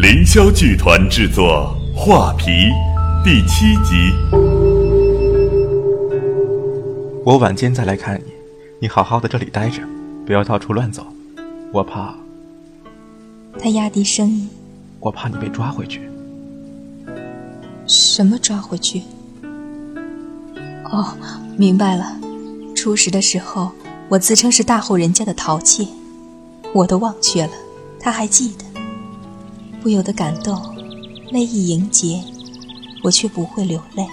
凌霄剧团制作《画皮》第七集。我晚间再来看你，你好好的这里待着，不要到处乱走，我怕。他压低声音，我怕你被抓回去。什么抓回去？哦，明白了。初识的时候，我自称是大户人家的陶妾，我都忘却了，他还记得。不由得感动，泪意凝结，我却不会流泪。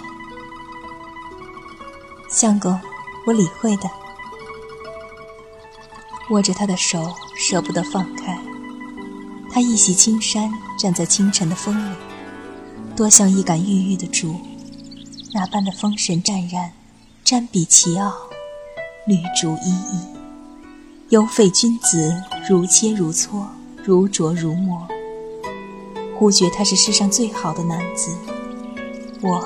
相公，我理会的。握着他的手，舍不得放开。他一袭青衫，站在清晨的风里，多像一杆郁郁的竹，那般的风神湛然，瞻比奇奥，绿竹依依。幽废君子，如切如磋，如琢如磨。忽觉他是世上最好的男子，我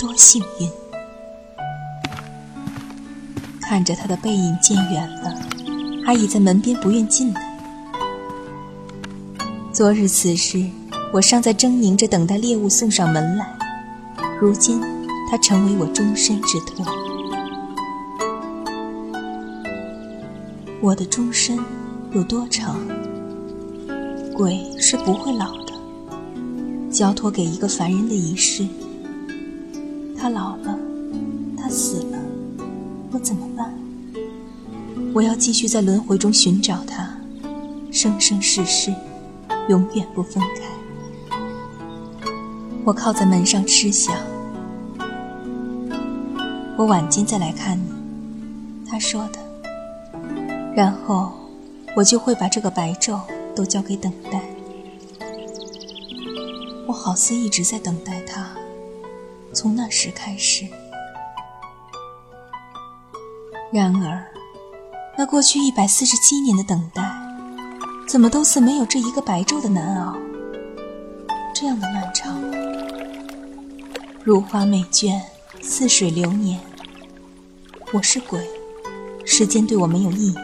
多幸运。看着他的背影渐远了，阿姨在门边不愿进来。昨日此时，我尚在狰狞着等待猎物送上门来，如今他成为我终身之托。我的终身有多长？鬼是不会老的。交托给一个凡人的仪式，他老了，他死了，我怎么办？我要继续在轮回中寻找他，生生世世，永远不分开。我靠在门上痴想，我晚间再来看你，他说的。然后，我就会把这个白昼都交给等待。我好似一直在等待他，从那时开始。然而，那过去一百四十七年的等待，怎么都似没有这一个白昼的难熬。这样的漫长，如花美眷，似水流年。我是鬼，时间对我没有意义，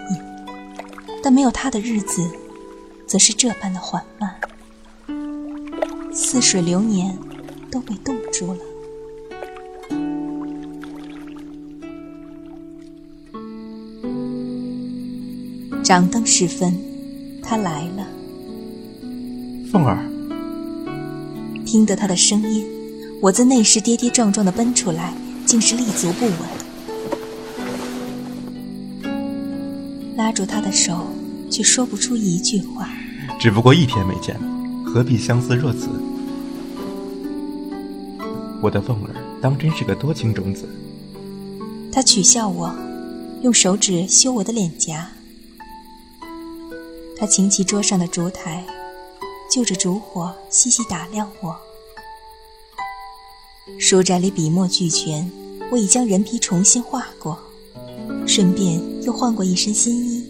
但没有他的日子，则是这般的缓慢。似水流年，都被冻住了。掌灯时分，他来了。凤儿，听得他的声音，我自内室跌跌撞撞的奔出来，竟是立足不稳。拉住他的手，却说不出一句话。只不过一天没见了。何必相思若此？我的凤儿当真是个多情种子。他取笑我，用手指修我的脸颊。他擎起桌上的烛台，就着烛火细细打量我。书斋里笔墨俱全，我已将人皮重新画过，顺便又换过一身新衣，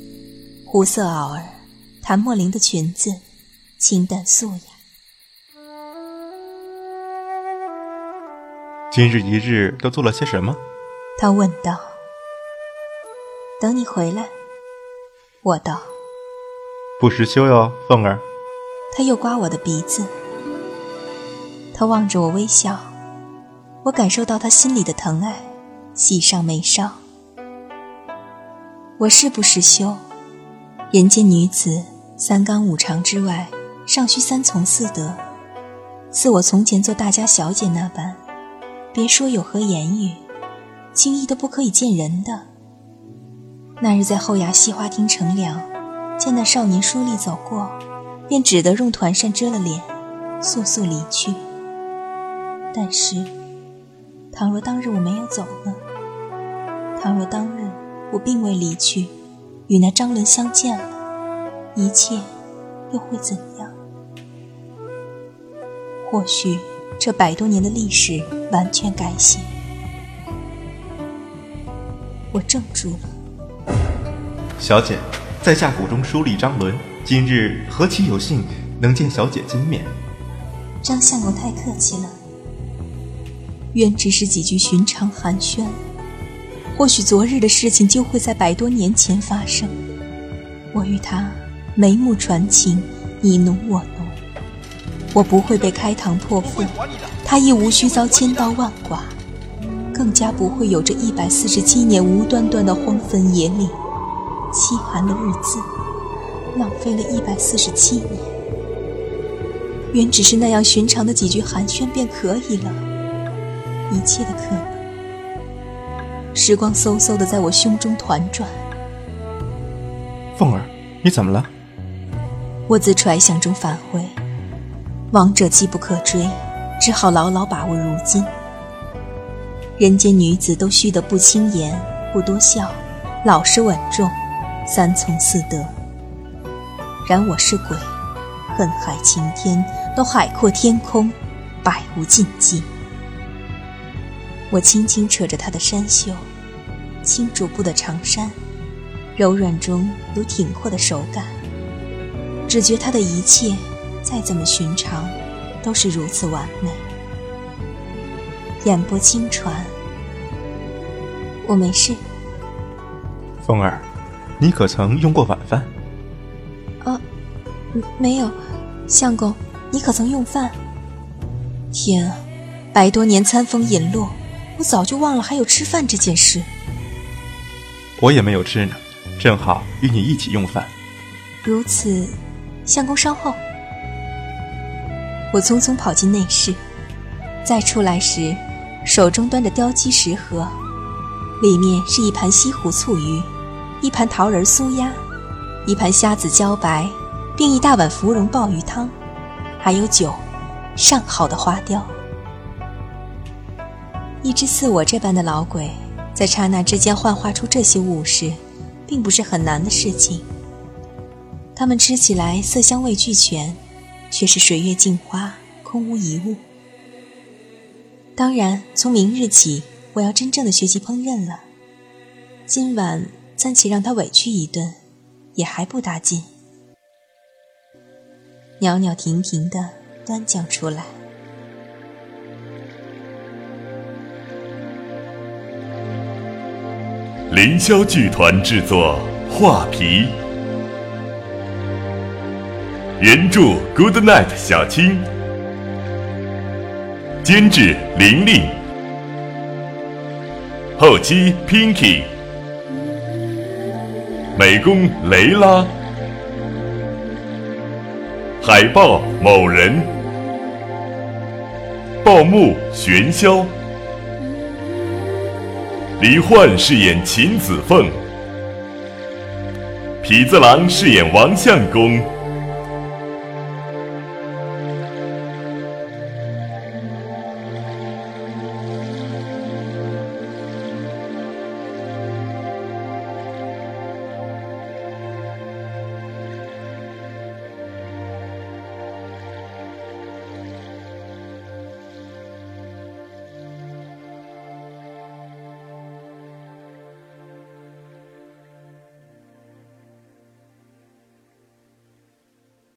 湖色袄儿，谭墨林的裙子。清淡素雅。今日一日都做了些什么？他问道。等你回来，我道。不时休哟，凤儿。他又刮我的鼻子。他望着我微笑，我感受到他心里的疼爱，喜上眉梢。我是不是休？人间女子三纲五常之外。尚需三从四德，似我从前做大家小姐那般，别说有何言语，轻易都不可以见人的。那日在后衙西花厅乘凉，见那少年书吏走过，便只得用团扇遮了脸，速速离去。但是，倘若当日我没有走呢？倘若当日我并未离去，与那张伦相见了，一切又会怎样？或许，这百多年的历史完全改写。我怔住了。小姐，在下谷中书吏张伦，今日何其有幸能见小姐金面。张相公太客气了，原只是几句寻常寒暄。或许昨日的事情就会在百多年前发生。我与他眉目传情，你侬我侬。我不会被开膛破腹，他亦无需遭千刀万剐，更加不会有这一百四十七年无端端的荒坟野岭、凄寒的日子，浪费了一百四十七年。原只是那样寻常的几句寒暄便可以了，一切的可能。时光嗖嗖的在我胸中团转。凤儿，你怎么了？我自揣想中返回，王者机不可追，只好牢牢把握如今。人间女子都须得不轻言，不多笑，老实稳重，三从四德。然我是鬼，恨海晴天，都海阔天空，百无禁忌。我轻轻扯着她的衫袖，轻逐步的长衫，柔软中有挺阔的手感。只觉她的一切，再怎么寻常，都是如此完美。眼波轻传，我没事。风儿，你可曾用过晚饭？啊，没有。相公，你可曾用饭？天啊，百多年餐风饮落。我早就忘了还有吃饭这件事。我也没有吃呢，正好与你一起用饭。如此，相公稍后。我匆匆跑进内室，再出来时，手中端着雕鸡食盒，里面是一盘西湖醋鱼，一盘桃仁酥鸭，一盘虾子茭白，并一大碗芙蓉鲍鱼汤，还有酒，上好的花雕。一只似我这般的老鬼，在刹那之间幻化出这些物事，并不是很难的事情。它们吃起来色香味俱全，却是水月镜花，空无一物。当然，从明日起，我要真正的学习烹饪了。今晚暂且让他委屈一顿，也还不打紧。袅袅婷婷的端将出来。凌霄剧团制作《画皮》，原著 Good Night 小青，监制玲玲，后期 Pinky，美工雷拉，海报某人，报幕玄霄。李焕饰演秦子凤，痞子郎饰演王相公。